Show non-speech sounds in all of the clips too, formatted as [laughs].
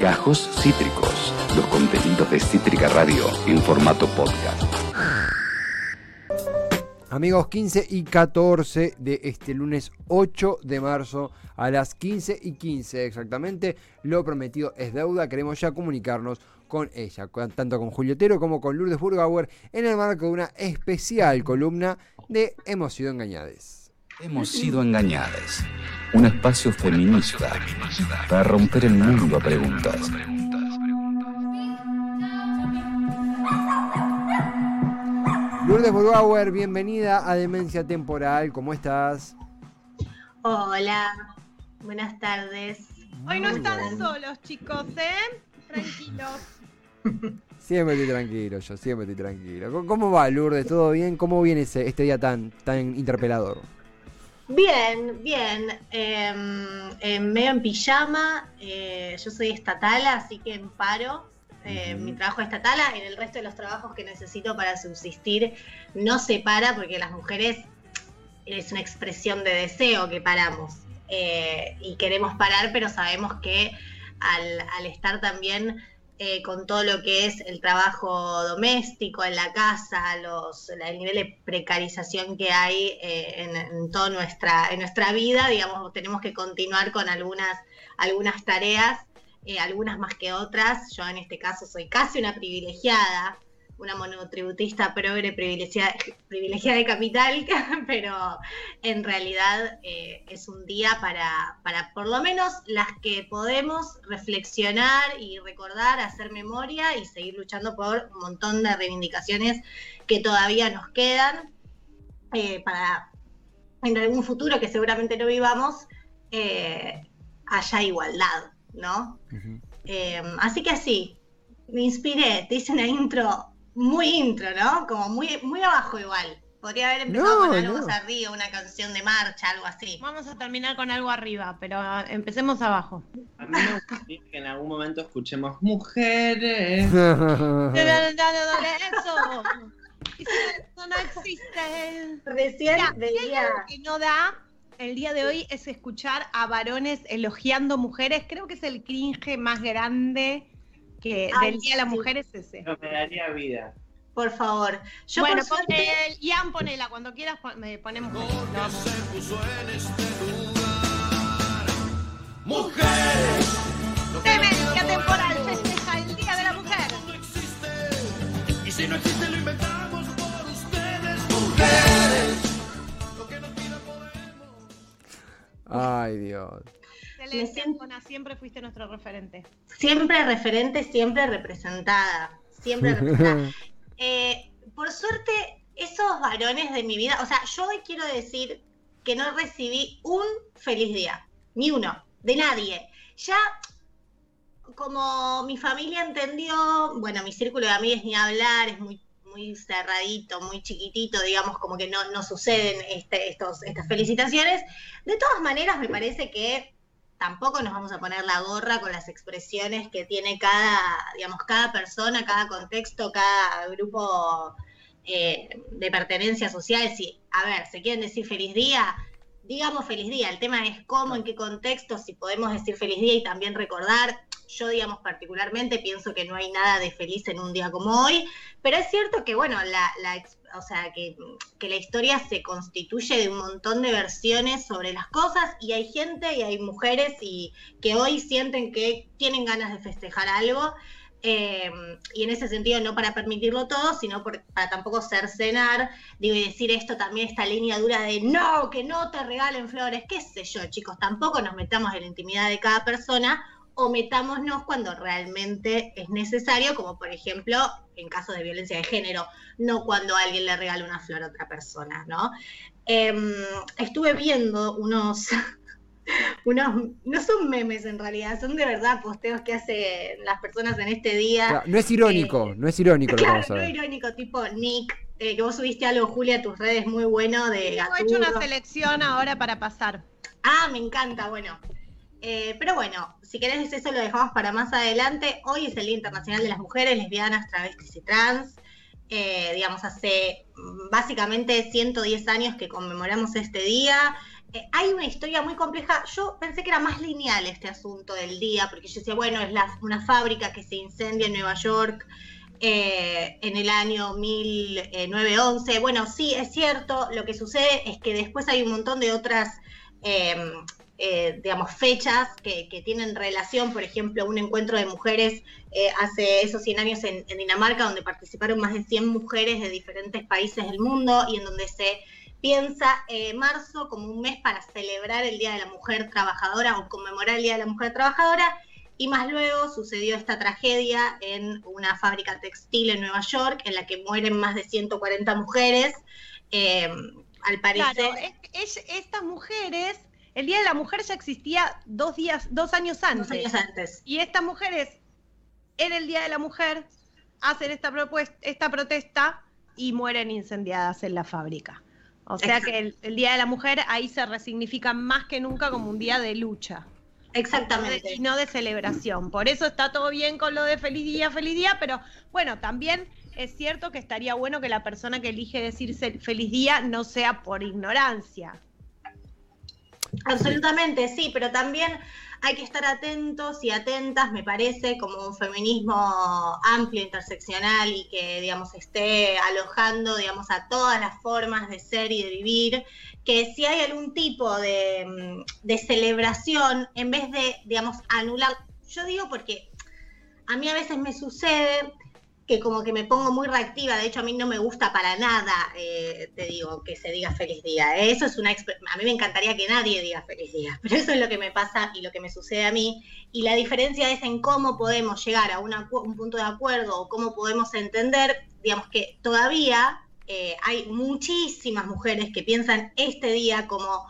Gajos Cítricos, los contenidos de Cítrica Radio en formato podcast. Amigos, 15 y 14 de este lunes 8 de marzo a las 15 y 15 exactamente. Lo prometido es deuda. Queremos ya comunicarnos con ella, tanto con Julio Otero como con Lourdes Burgauer, en el marco de una especial columna de Hemos sido engañadas. Hemos sido engañadas. Un espacio feminista para romper el mundo a preguntas. Lourdes Burgauer, bienvenida a Demencia Temporal. ¿Cómo estás? Hola, buenas tardes. Hoy no están solos, chicos, ¿eh? Tranquilos. [laughs] Siempre estoy tranquilo, yo siempre estoy tranquilo. ¿Cómo va, Lourdes? ¿Todo bien? ¿Cómo viene ese, este día tan, tan interpelador? Bien, bien. Eh, medio en pijama. Eh, yo soy estatal, así que en paro. Eh, mi trabajo estatal, en el resto de los trabajos que necesito para subsistir no se para porque las mujeres es una expresión de deseo que paramos eh, y queremos parar, pero sabemos que al, estar también eh, con todo lo que es el trabajo doméstico en la casa, los, el nivel de precarización que hay en, toda nuestra, en nuestra vida, digamos, tenemos que continuar con algunas, algunas tareas eh, algunas más que otras. Yo en este caso soy casi una privilegiada, una monotributista progre privilegiada, privilegiada de capital, [laughs] pero en realidad eh, es un día para, para por lo menos las que podemos reflexionar y recordar, hacer memoria y seguir luchando por un montón de reivindicaciones que todavía nos quedan eh, para en algún futuro que seguramente no vivamos haya igualdad. ¿no? Eh, así que así, me inspiré, te hice una intro muy intro, ¿no? Como muy, muy abajo igual. Podría haber empezado con algo arriba, una canción de marcha, algo así. Vamos a terminar con algo arriba, pero empecemos abajo. A mí me gustaría que en algún momento escuchemos mujeres. [laughs] eso. Eso no existe. Recién veía. que no da el día de hoy es escuchar a varones elogiando mujeres. Creo que es el cringe más grande que del Día de la Mujer es ese. No, me daría vida. Por favor. Yo bueno, por Ian, ponela. Cuando quieras me ponemos. Mujeres. Demencia temporal festeja el Día de la Mujer. Y si no existe, lo inventamos por ustedes, mujeres. Ay, Dios. siempre fuiste nuestro referente. Siempre referente, siempre representada. Siempre representada. [laughs] Eh, por suerte, esos varones de mi vida, o sea, yo hoy quiero decir que no recibí un feliz día, ni uno, de nadie. Ya como mi familia entendió, bueno, mi círculo de amigos ni hablar, es muy muy cerradito, muy chiquitito, digamos, como que no, no suceden este, estos, estas felicitaciones. De todas maneras, me parece que tampoco nos vamos a poner la gorra con las expresiones que tiene cada, digamos, cada persona, cada contexto, cada grupo eh, de pertenencia social. Si, a ver, se quieren decir feliz día, digamos feliz día. El tema es cómo, en qué contexto, si podemos decir feliz día y también recordar yo, digamos, particularmente pienso que no hay nada de feliz en un día como hoy, pero es cierto que, bueno, la, la o sea, que, que, la historia se constituye de un montón de versiones sobre las cosas y hay gente y hay mujeres y que hoy sienten que tienen ganas de festejar algo. Eh, y en ese sentido no para permitirlo todo, sino para tampoco cercenar, digo, y decir esto también, esta línea dura de no, que no te regalen flores, qué sé yo, chicos, tampoco nos metamos en la intimidad de cada persona, o metámonos cuando realmente es necesario, como por ejemplo en casos de violencia de género, no cuando alguien le regala una flor a otra persona, ¿no? Em, estuve viendo unos, [laughs] unos, no son memes en realidad, son de verdad posteos que hacen las personas en este día. no es irónico, eh, no es irónico lo claro, No es irónico, tipo Nick, eh, que vos subiste algo, Julia, a tus redes muy bueno de Tengo hecho una selección ahora para pasar. Ah, me encanta, bueno. Eh, pero bueno, si querés eso lo dejamos para más adelante. Hoy es el Día Internacional de las Mujeres, Lesbianas, Travestis y Trans. eh, digamos, hace mm, básicamente 110 años que conmemoramos este día. Eh, hay una historia muy compleja. Yo pensé que era más lineal este asunto del día, porque yo decía, bueno, es una fábrica que se incendia en Nueva York en el año 1911. Bueno, sí, es cierto. Lo que sucede es que después hay un montón de otras, eh, eh, digamos, fechas que, tienen relación. Por ejemplo, un encuentro de mujeres eh, hace esos 100 años en, Dinamarca, donde participaron más de 100 mujeres de diferentes países del mundo y en donde se piensa eh, marzo como un mes para celebrar el Día de la Mujer Trabajadora o conmemorar el Día de la Mujer Trabajadora. Y más luego sucedió esta tragedia en una fábrica textil en Nueva York, en la que mueren más de 140 mujeres. Eh, al parecer, Claro, es- es- estas mujeres, el Día de la Mujer ya existía dos días, dos años antes. dos años antes. Y estas mujeres, en el Día de la Mujer, hacen esta, propuesta, esta protesta y mueren incendiadas en la fábrica. O sea Exacto. que el, el Día de la Mujer ahí se resignifica más que nunca como un día de lucha. Exactamente. Y no de celebración. Por eso está todo bien con lo de feliz día, feliz día, pero bueno, también es cierto que estaría bueno que la persona que elige decirse feliz día no sea por ignorancia. Absolutamente, sí, pero también hay que estar atentos y atentas, me parece, como un feminismo amplio, interseccional y que, digamos, esté alojando, digamos, a todas las formas de ser y de vivir, que si hay algún tipo de, de celebración, en vez de, digamos, anular, yo digo porque a mí a veces me sucede que como que me pongo muy reactiva, de hecho a mí no me gusta para nada, eh, te digo, que se diga feliz día. Eso es una a mí me encantaría que nadie diga feliz día, [laughs] pero eso es lo que me pasa y lo que me sucede a mí. Y la diferencia es en cómo podemos llegar a un punto de acuerdo o cómo podemos entender, digamos que todavía eh, hay muchísimas mujeres que piensan este día como,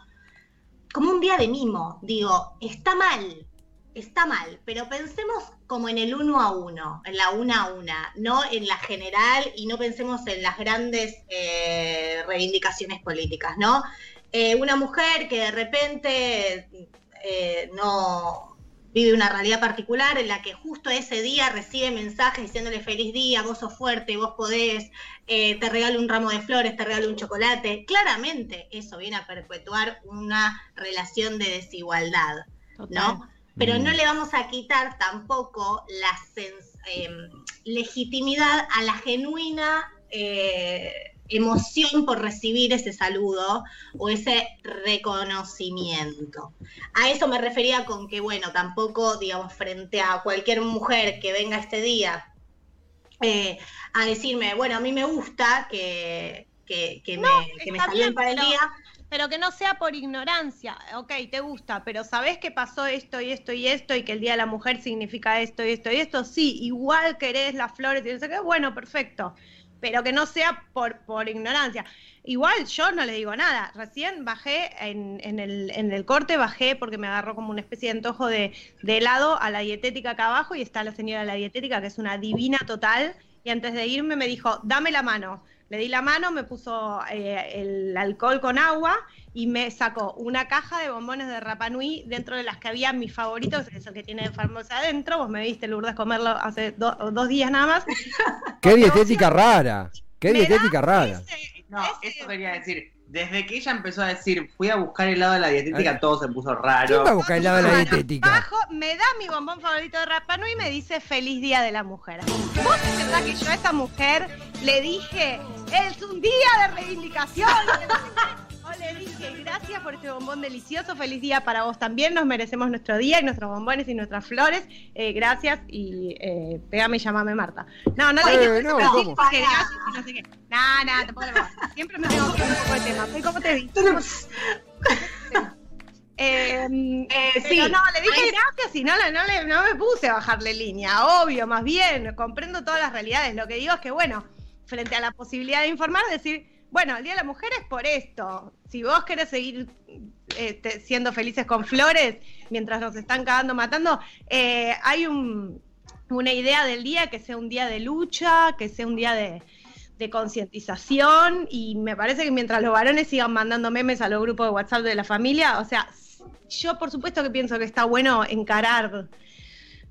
como un día de mimo. Digo, está mal, está mal, pero pensemos como en el uno a uno, en la una a una, no en la general y no pensemos en las grandes eh, reivindicaciones políticas, ¿no? Eh, una mujer que de repente eh, no vive una realidad particular en la que justo ese día recibe mensajes diciéndole feliz día, vos sos fuerte, vos podés, te regalo un ramo de flores, te regalo un chocolate. Claramente eso viene a perpetuar una relación de desigualdad, ¿no? Pero no Mm. le vamos a quitar tampoco la sens- eh, legitimidad a la genuina eh, emoción por recibir ese saludo o ese reconocimiento. A eso me refería con que, bueno, tampoco, digamos, frente a cualquier mujer que venga este día eh, a decirme, bueno, a mí me gusta que, que, que No, me, que me está saluden bien, para el día. Pero que no sea por ignorancia. Ok, te gusta, pero ¿sabés que pasó esto y esto y esto y que el Día de la Mujer significa esto y esto y esto? Sí, igual querés las flores y no sé qué, bueno, perfecto. Pero que no sea por, por ignorancia. Igual yo no le digo nada. Recién bajé en, en el, en el corte, bajé porque me agarró como una especie de antojo de, de helado a la dietética acá abajo y está la señora de la dietética que es una divina total. Y antes de irme me dijo, dame la mano. Le di la mano, me puso eh, el alcohol con agua y me sacó una caja de bombones de Rapanui dentro de las que había mis favoritos, eso que tiene farmacia adentro. Vos me viste, Lourdes, comerlo hace do- dos días nada más. [laughs] Qué dietética rara. Qué dietética rara. ese- No, ese- eso quería decir. Desde que ella empezó a decir, fui a buscar helado de la dietética, todo se puso raro. ¿Quién va a buscar helado de la dietética? Bajo, me da mi bombón favorito de Rapanui y me dice feliz día de la mujer. ¿Vos pensás que yo a esa mujer le dije, es un día de reivindicación? O le dije, gracias por este bombón delicioso, feliz día para vos también, nos merecemos nuestro día y nuestros bombones y nuestras flores. Eh, gracias y eh, pégame y llamame Marta. No, no le Eh, dije, no, ¿cómo? porque gracias y no sé qué. No, no, tampoco pongo. Siempre me tengo que ir un poco de tema. Soy como te vi. Eh, Eh, pero sí, no, le dije gracias y no, le- no, le- no me puse a bajarle línea, obvio, más bien, comprendo todas las realidades. Lo que digo es que, bueno, frente a la posibilidad de informar, decir, bueno, el Día de la Mujer es por esto. Si vos querés seguir este, siendo felices con flores mientras nos están cagando, matando, eh, hay un- una idea del día que sea un día de lucha, que sea un día de, de concientización y me parece que mientras los varones sigan mandando memes a los grupos de WhatsApp de la familia, o sea, yo por supuesto que pienso que está bueno encarar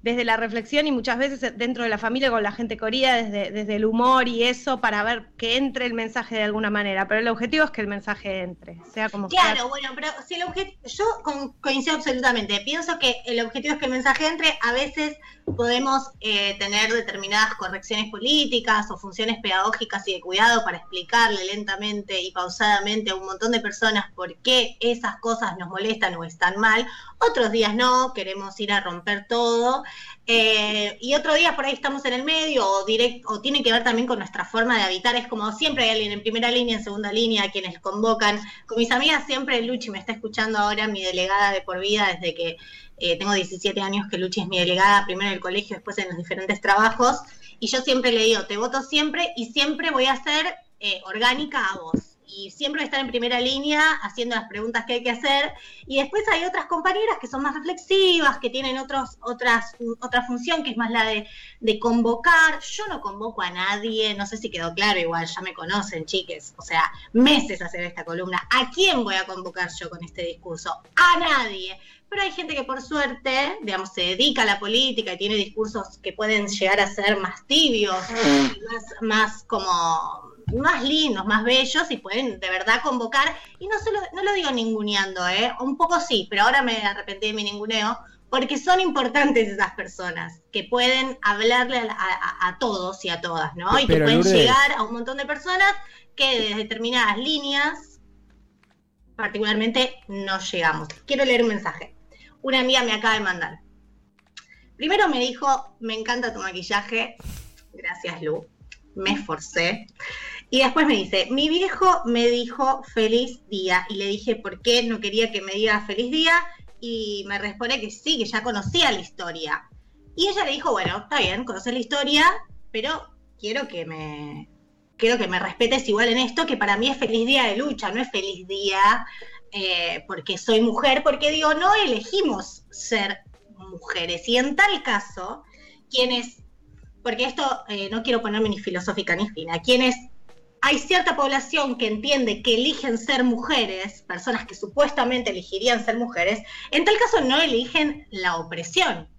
desde la reflexión y muchas veces dentro de la familia con la gente corrida, desde, desde el humor y eso, para ver que entre el mensaje de alguna manera. Pero el objetivo es que el mensaje entre, sea como. Claro, bueno, pero si el obje- yo coincido absolutamente. Pienso que el objetivo es que el mensaje entre. A veces podemos eh, tener determinadas correcciones políticas o funciones pedagógicas y de cuidado para explicarle lentamente y pausadamente a un montón de personas por qué esas cosas nos molestan o están mal. Otros días no, queremos ir a romper todo. Eh, y otro día por ahí estamos en el medio o, direct, o tiene que ver también con nuestra forma de habitar. Es como siempre hay alguien en primera línea, en segunda línea, quienes convocan. Con mis amigas siempre Luchi me está escuchando ahora, mi delegada de por vida, desde que eh, tengo 17 años que Luchi es mi delegada, primero en el colegio, después en los diferentes trabajos. Y yo siempre le digo, te voto siempre y siempre voy a ser eh, orgánica a vos. Y siempre estar en primera línea haciendo las preguntas que hay que hacer. Y después hay otras compañeras que son más reflexivas, que tienen otros, otras, otra función, que es más la de, de convocar. Yo no convoco a nadie, no sé si quedó claro, igual ya me conocen, chiques. O sea, meses hacer esta columna. ¿A quién voy a convocar yo con este discurso? A nadie. Pero hay gente que por suerte, digamos, se dedica a la política y tiene discursos que pueden llegar a ser más tibios, más, más como más lindos, más bellos y pueden de verdad convocar, y no solo, no lo digo ninguneando, ¿eh? un poco sí, pero ahora me arrepentí de mi ninguneo, porque son importantes esas personas que pueden hablarle a, a- a todos y a todas, ¿no? Y que pueden Lourdes. llegar a un montón de personas que desde determinadas líneas, particularmente, no llegamos. Quiero leer un mensaje. Una amiga me acaba de mandar. Primero me dijo, me encanta tu maquillaje. Gracias, Lu. Me esforcé. Y después me dice, mi viejo me dijo feliz día. Y le dije, ¿por qué no quería que me diga feliz día? Y me responde que sí, que ya conocía la historia. Y ella le dijo, bueno, está bien, conoces la historia, pero quiero que me, quiero que me respetes igual en esto, que para mí es feliz día de lucha, no es feliz día eh, porque soy mujer, porque digo, no elegimos ser mujeres. Y en tal caso, quienes, porque esto eh, no quiero ponerme ni filosófica ni fina, quienes hay cierta población que entiende que eligen ser mujeres, personas que supuestamente elegirían ser mujeres, en tal caso no eligen la opresión.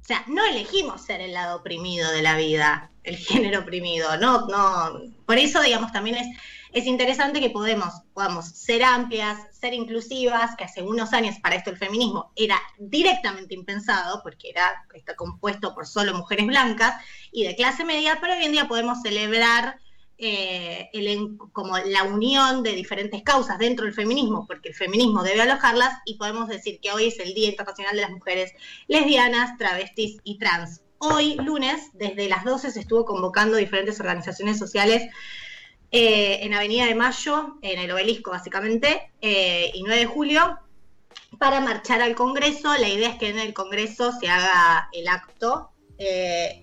O sea, no elegimos ser el lado oprimido de la vida, el género oprimido, no, no. Por eso, digamos, también es, es interesante que podemos, podamos ser amplias, ser inclusivas, que hace unos años para esto el feminismo era directamente impensado, porque era, está compuesto por solo mujeres blancas y de clase media, pero hoy en día podemos celebrar eh, como la unión de diferentes causas dentro del feminismo, porque el feminismo debe alojarlas, y podemos decir que hoy es el Día Internacional de las Mujeres Lesbianas, Travestis y Trans. Hoy, lunes, desde las 12 se estuvo convocando diferentes organizaciones sociales eh, en Avenida de Mayo, en el obelisco básicamente, eh, y 9 de julio, para marchar al Congreso. La idea es que en el Congreso se haga el acto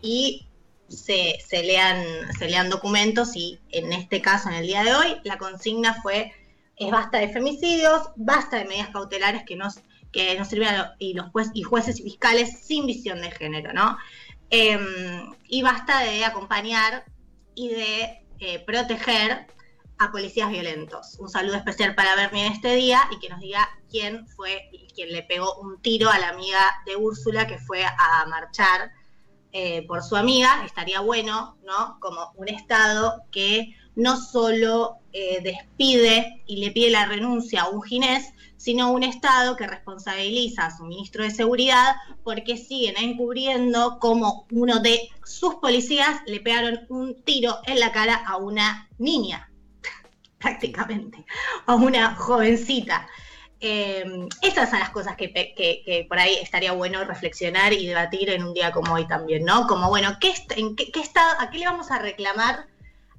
y se, se lean, se lean documentos y en este caso, en el día de hoy, la consigna fue es basta de femicidios, basta de medidas cautelares que nos, que nos sirven y los y jueces y fiscales sin visión de género, ¿no? Em, y basta de acompañar y de eh, proteger a policías violentos. Un saludo especial para Bernie en este día y que nos diga quién fue quien le pegó un tiro a la amiga de Úrsula que fue a marchar eh, por su amiga. Estaría bueno, ¿no? Como un Estado que no solo eh, despide y le pide la renuncia a un ginés, sino un Estado que responsabiliza a su ministro de Seguridad porque siguen encubriendo como uno de sus policías le pegaron un tiro en la cara a una niña, [laughs] prácticamente, a una jovencita. Eh, esas son las cosas que, que- por ahí estaría bueno reflexionar y debatir en un día como hoy también, ¿no? Como, bueno, ¿qué, qué, estado, ¿a qué le vamos a reclamar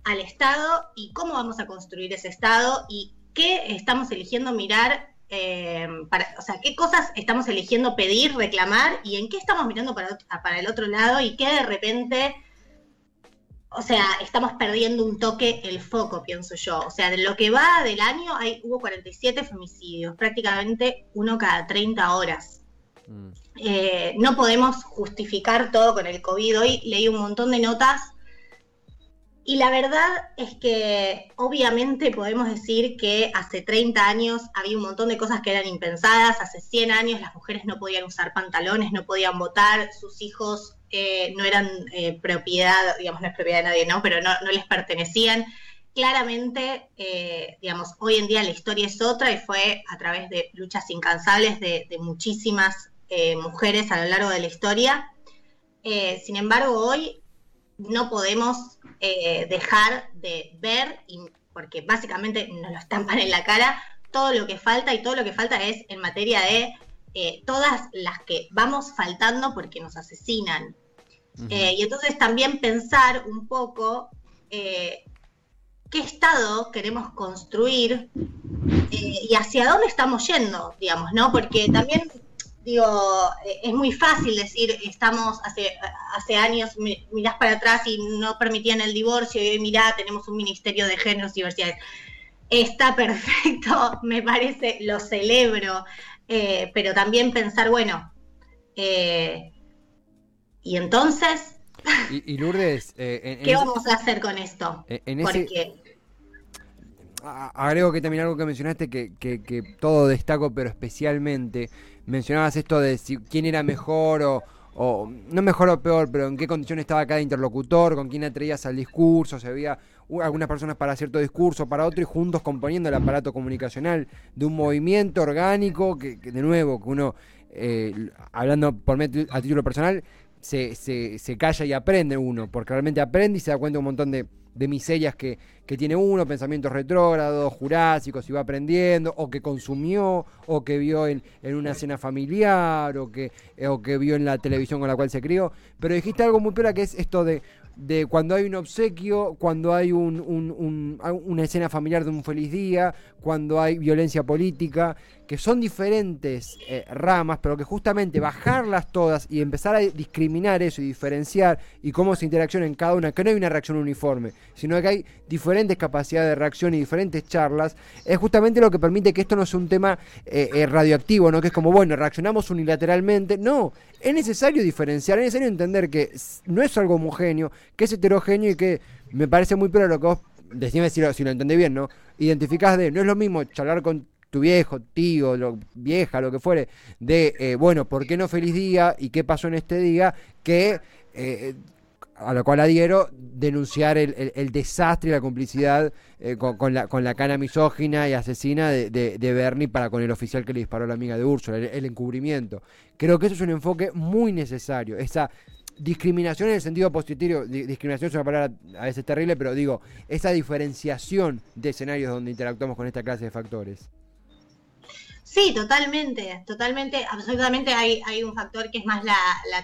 al Estado y cómo vamos a construir ese Estado y qué estamos eligiendo mirar, eh, para, o sea, qué cosas estamos eligiendo pedir, reclamar y en qué estamos mirando para, para el otro lado y qué de repente, o sea, estamos perdiendo un toque el foco, pienso yo. O sea, de lo que va del año hay, hubo 47 femicidios, prácticamente uno cada 30 horas. Mm. Eh, no podemos justificar todo con el COVID. Hoy leí un montón de notas Y la verdad es que obviamente podemos decir que hace 30 años había un montón de cosas que eran impensadas, hace 100 años las mujeres no podían usar pantalones, no podían votar, sus hijos eh, no eran eh, propiedad, digamos, no es propiedad de nadie, ¿no? Pero no, no les pertenecían. Claramente, eh, digamos, hoy en día la historia es otra y fue a través de luchas incansables de, muchísimas mujeres a lo largo de la historia. Sin embargo, hoy no podemos eh, dejar de ver, y, porque básicamente nos lo estampan en la cara, todo lo que falta y todo lo que falta es en materia de eh, todas las que vamos faltando porque nos asesinan. Eh, y entonces también pensar un poco eh, qué estado queremos construir y hacia dónde estamos yendo, digamos, ¿no? Porque también, digo, eh, es muy fácil decir, estamos hace, hace años, mi- mirás para atrás y no permitían el divorcio y hoy mirá, tenemos un ministerio de géneros y diversidades. Está perfecto, [laughs] me parece, lo celebro, eh, pero también pensar, bueno, eh, y entonces, Y, y Lourdes, eh, en, en ¿qué ese- vamos a hacer con esto? en- en ese, Porque agrego que también algo que mencionaste que, que, que todo destaco, pero especialmente mencionabas esto de si, quién era mejor o, o no mejor o peor, pero en qué condición estaba cada interlocutor, con quién atraías al discurso, si había algunas personas para cierto discurso, para otro y juntos componiendo el aparato comunicacional de un movimiento orgánico que, que de nuevo, que uno, eh, hablando por a título personal, se, se, se calla y aprende uno, porque realmente aprende y se da cuenta de un montón de, de miserias que, que tiene uno, pensamientos retrógrados, jurásicos, y va aprendiendo, o que consumió, o que vio en, en una cena familiar, o que, o que vio en la televisión con la cual se crió. Pero dijiste algo muy peor que es esto de, de cuando hay un obsequio, cuando hay un, un- un- una escena familiar de un feliz día, cuando hay violencia política, que son diferentes eh, ramas, pero que justamente bajarlas todas y empezar a discriminar eso y diferenciar y cómo se interacciona en cada una, que no hay una reacción uniforme, sino que hay diferentes capacidades de reacción y diferentes charlas, es justamente lo que permite que esto no sea un tema eh, eh, radioactivo, ¿no? Que es como, bueno, reaccionamos unilateralmente. No, es necesario diferenciar, es necesario entender que no es algo homogéneo, que es heterogéneo y que me parece muy pero lo que vos, decime si lo, si lo bien, ¿no? Identificás de, no es lo mismo charlar con tu viejo, tío, lo, vieja, lo que fuere, de, eh, bueno, ¿por qué no feliz día y qué pasó en este día? Que, eh, a lo cual adhiero, denunciar el, el- desastre y la complicidad eh, con, la, con la cana misógina y asesina de, de, Bernie para con el oficial que le disparó a la amiga de Úrsula, el, el encubrimiento. Creo que eso es un enfoque muy necesario, esa discriminación en el sentido positivo, di- discriminación es una palabra a veces terrible, pero digo, esa diferenciación de escenarios donde interactuamos con esta clase de factores. Sí, totalmente, totalmente, absolutamente hay, hay un factor que es más la,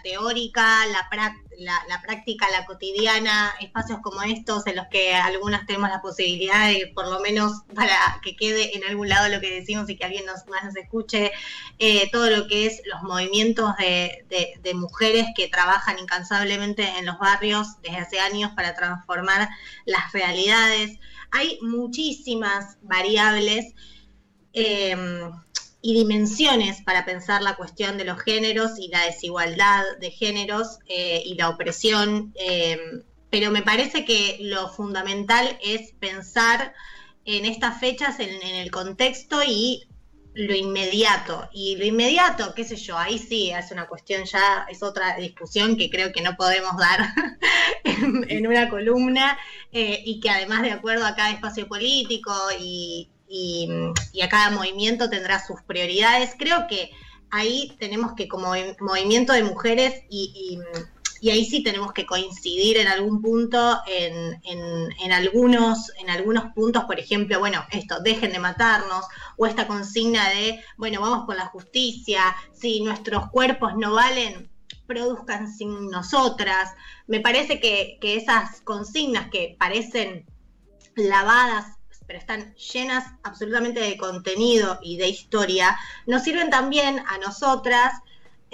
teórica, la, prac- la, práctica, la cotidiana, espacios como estos en los que algunas tenemos la posibilidad de, por lo menos para que quede en algún lado lo que decimos y que alguien más nos escuche, eh, todo lo que es los movimientos de, mujeres que trabajan incansablemente en los barrios desde hace años para transformar las realidades. Hay muchísimas variables. eh, y dimensiones para pensar la cuestión de los géneros y la desigualdad de géneros eh, y la opresión, eh, pero me parece que lo fundamental es pensar en estas fechas en, el contexto y lo inmediato. Y lo inmediato, qué sé yo, ahí sí es una cuestión ya, es otra discusión que creo que no podemos dar [laughs] en, en una columna eh, y que además de acuerdo a cada espacio político y, y, a cada movimiento tendrá sus prioridades. Creo que ahí tenemos que como movimiento de mujeres y, ahí sí tenemos que coincidir en algún punto en, en, en, algunos, en algunos puntos, por ejemplo, bueno, esto, dejen de matarnos, o esta consigna de, bueno, vamos por la justicia, si nuestros cuerpos no valen, produzcan sin nosotras. Me parece que, que esas consignas que parecen lavadas pero están llenas absolutamente de contenido y de historia, nos sirven también a nosotras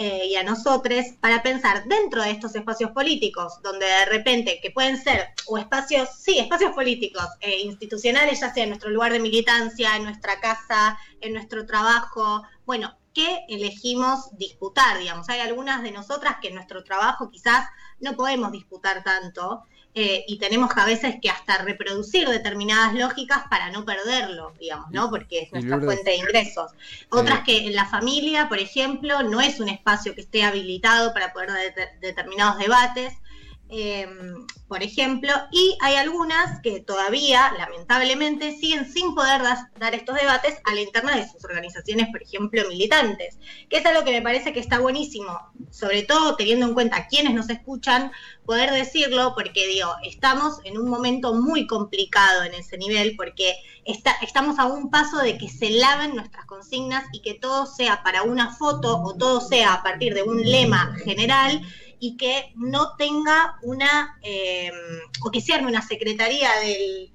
eh, y a nosotros para pensar dentro de estos espacios políticos, donde de repente, que pueden ser, o espacios, sí, espacios políticos, eh, institucionales, ya sea en nuestro lugar de militancia, en nuestra casa, en nuestro trabajo, bueno, que elegimos disputar, digamos. Hay algunas de nosotras que en nuestro trabajo quizás no podemos disputar tanto eh, y tenemos a veces que hasta reproducir determinadas lógicas para no perderlo, digamos, ¿no? Porque es nuestra Lourdes. fuente de ingresos. Otras que en la familia, por ejemplo, no es un espacio que esté habilitado para poder dar determinados debates eh, por ejemplo, y hay algunas que todavía, lamentablemente, siguen sin poder dar estos debates a la interna de sus organizaciones, por ejemplo, militantes, que es algo que me parece que está buenísimo, sobre todo teniendo en cuenta quienes nos escuchan, poder decirlo, porque digo, estamos en un momento muy complicado en ese nivel, porque estamos a un paso de que se laven nuestras consignas y que todo sea para una foto o todo sea a partir de un lema general y que no tenga una, eh, o que se arme una secretaría del,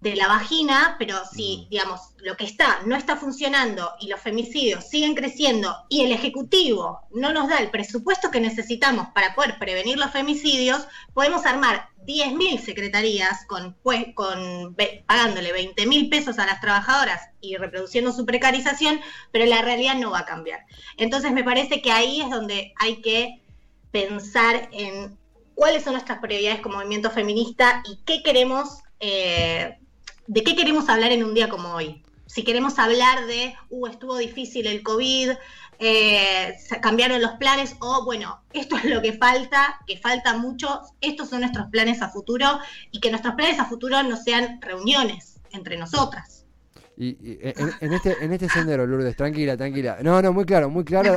de la vagina, pero si, digamos, lo que está no está funcionando y los femicidios siguen creciendo y el Ejecutivo no nos da el presupuesto que necesitamos para poder prevenir los femicidios, podemos armar 10.000 secretarías con, pues, con, pagándole 20 mil pesos a las trabajadoras y reproduciendo su precarización, pero la realidad no va a cambiar. Entonces me parece que ahí es donde hay que pensar en cuáles son nuestras prioridades como movimiento feminista y qué queremos, eh, de qué queremos hablar en un día como hoy. Si queremos hablar de, uh, estuvo difícil el COVID, eh, cambiaron los planes, o bueno, esto es lo que falta, que falta mucho, estos son nuestros planes a futuro y que nuestros planes a futuro no sean reuniones entre nosotras. Y, y en, en este, en este sendero, Lourdes, tranquila, tranquila. No, no, muy claro, muy claro.